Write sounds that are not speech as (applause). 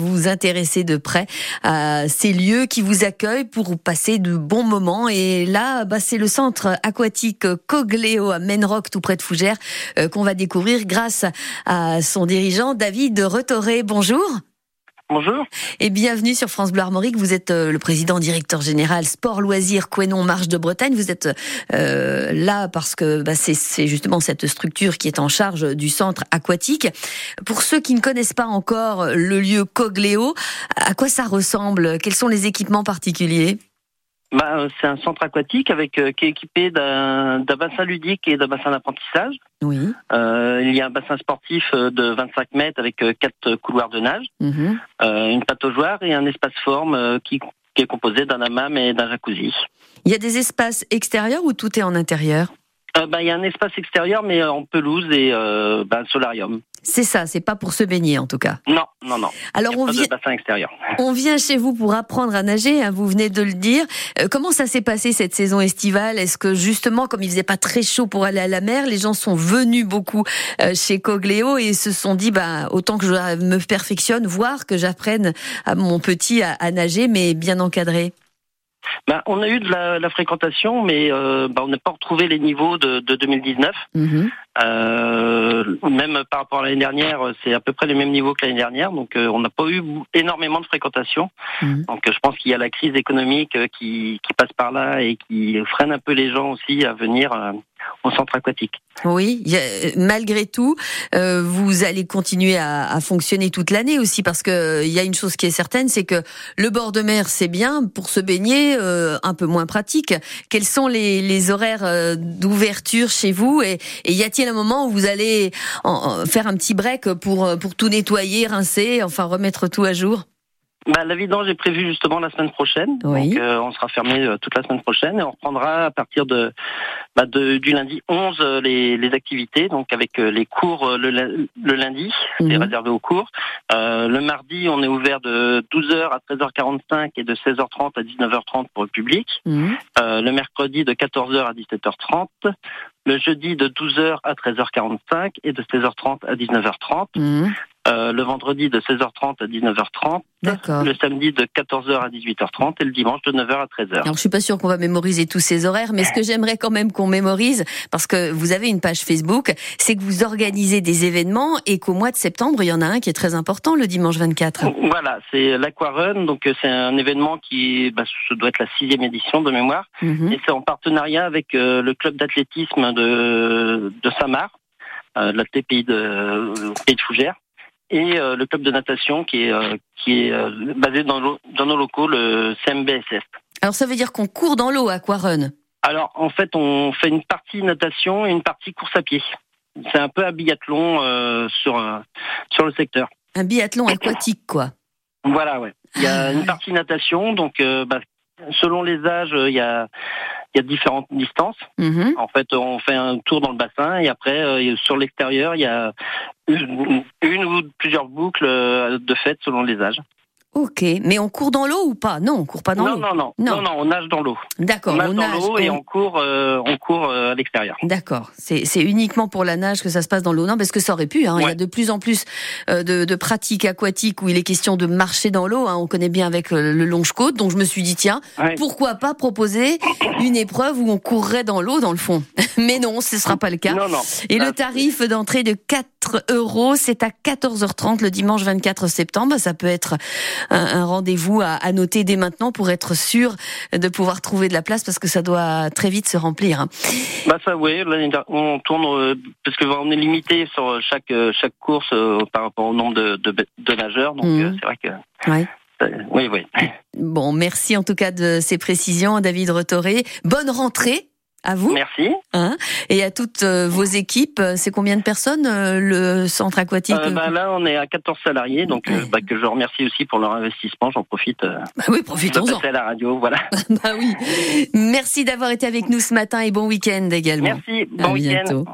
Vous vous intéressez de près à ces lieux qui vous accueillent pour passer de bons moments. Et là, bah, c'est le centre aquatique Cogléo à Menrock, tout près de Fougères, euh, qu'on va découvrir grâce à son dirigeant David Retoré. Bonjour. Bonjour. Et bienvenue sur France Bleu Armorique. Vous êtes euh, le président directeur général Sport Loisirs Quénon Marche de Bretagne. Vous êtes euh, là parce que bah, c'est justement cette structure qui est en charge du centre aquatique. Pour ceux qui ne connaissent pas encore le lieu Cogléo, à quoi ça ressemble? Quels sont les équipements particuliers? Bah, c'est un centre aquatique avec euh, qui est équipé d'un bassin ludique et d'un bassin d'apprentissage. Oui. Euh, il y a un bassin sportif euh, de 25 mètres avec quatre couloirs de nage, Mhm. une pataugeoire et un espace forme qui, qui est composé d'un hammam et d'un jacuzzi. Il y a des espaces extérieurs ou tout est en intérieur? Euh, bah, il y a un espace extérieur mais en pelouse et euh, bah, un solarium. C'est ça, c'est pas pour se baigner en tout cas. Non, non, non. Alors on vient. (laughs) On vient chez vous pour apprendre à nager, hein, vous venez de le dire. Euh, comment ça s'est passé cette saison estivale? Est-ce que justement, comme il faisait pas très chaud pour aller à la mer, les gens sont venus beaucoup euh, chez Cogléo et se sont dit, bah, autant que je me perfectionne, voire que j'apprenne à mon petit à, à nager, mais bien encadré? Bah, on a eu de la, la fréquentation mais euh, bah, on n'a pas retrouvé les niveaux de, de 2019. Mhm. Euh, même par rapport à l'année dernière, c'est à peu près les mêmes niveaux que l'année dernière, donc euh, on n'a pas eu énormément de fréquentation. Mhm. Donc je pense qu'il y a la crise économique qui, qui passe par là et qui freine un peu les gens aussi à venir au centre aquatique. Oui, malgré tout, euh, vous allez continuer à, à fonctionner toute l'année aussi parce que il y a une chose qui est certaine, c'est que le bord de mer c'est bien pour se baigner, euh, un peu moins pratique. Quels sont les, les horaires euh, d'ouverture chez vous? Et, et y a-t-il un moment où vous allez en- en faire un petit break pour pour tout nettoyer, rincer, enfin remettre tout à jour? Bah, la vidange est prévue justement la semaine prochaine, Oui. donc euh, on sera fermé euh, toute la semaine prochaine et on reprendra à partir de, bah, de- du lundi 11 euh, les, les activités, donc avec euh, les cours euh, le, le lundi, c'est Mhm. réservé aux cours. Euh, le mardi, on est ouvert de 12h à 13h45 et de 16h30 à 19h30 pour le public. Mhm. Euh, le mercredi de 14h à 17h30, le jeudi de 12h à 13h45 et de 16h30 à 19h30, Mhm. Euh, le vendredi de 16h30 à 19h30, D'accord. le samedi de 14h à 18h30 et le dimanche de 9h à 13h. Alors je suis pas sûre qu'on va mémoriser tous ces horaires, mais ce que j'aimerais quand même qu'on mémorise, parce que vous avez une page Facebook, c'est que vous organisez des événements et qu'au mois de septembre, il y en a un qui est très important, le dimanche 24. Voilà, c'est l'Aquarun, donc euh, c'est un événement qui, bah, ce doit être la sixième édition de mémoire, Mhm. et c'est en partenariat avec euh, le club d'athlétisme de, de Saint-Marc, euh, la TPI de, Pays de Fougères, et euh, le club de natation qui est, euh, qui est basé dans, nos locaux, le CMBSF. Alors ça veut dire qu'on court dans l'eau à Aquarun. Alors, en fait, on fait une partie natation et une partie course à pied. C'est un peu un biathlon sur, sur le secteur. Un biathlon aquatique, quoi. Voilà, ouais. Il y a Ah, une partie natation, donc bah, selon les âges, il y a, il y a différentes distances. Mhm. En fait, on fait un tour dans le bassin et après, euh, sur l'extérieur, il y a une, une ou plusieurs boucles euh, de fête selon les âges. Ok, mais on court dans l'eau ou pas? Non, on court pas dans l'eau. non, non, Non. non, non, on nage dans l'eau. D'accord, On nage dans l'eau et on- court, euh, on court euh, à l'extérieur. D'accord, c'est uniquement pour la nage que ça se passe dans l'eau. Non, parce que ça aurait pu. Hein. Il y a de plus en plus euh, de, de pratiques aquatiques où il est question de marcher dans l'eau. Hein. On connaît bien avec le longe-côte. Donc je me suis dit, tiens, pourquoi pas proposer une épreuve où on courrait dans l'eau, dans le fond? (laughs) Mais non, ce sera pas le cas. Non, non. Et Ah, le tarif d'entrée de 4 euros, c'est à 14h30 le dimanche 24 septembre. Ça peut être un, un rendez-vous à, à noter dès maintenant pour être sûr de pouvoir trouver de la place parce que ça doit très vite se remplir. Bah ça, oui, on tourne euh, parce que on est limité sur chaque euh, chaque course euh, par rapport au nombre de de, de nageurs, donc euh, c'est vrai que Ouais. oui, oui. Bon, merci en tout cas de ces précisions, David Retoré. Bonne rentrée à vous Merci. hein, et à toutes euh, vos équipes. C'est combien de personnes euh, le centre aquatique Euh, bah, là, on est à 14 salariés, donc euh, Ouais. bah, que je remercie aussi pour leur investissement. J'en profite euh, Bah oui, profitons-en. à la radio. Voilà. (laughs) bah oui. Merci d'avoir été avec nous ce matin et bon week-end également. Merci. Bon week-end.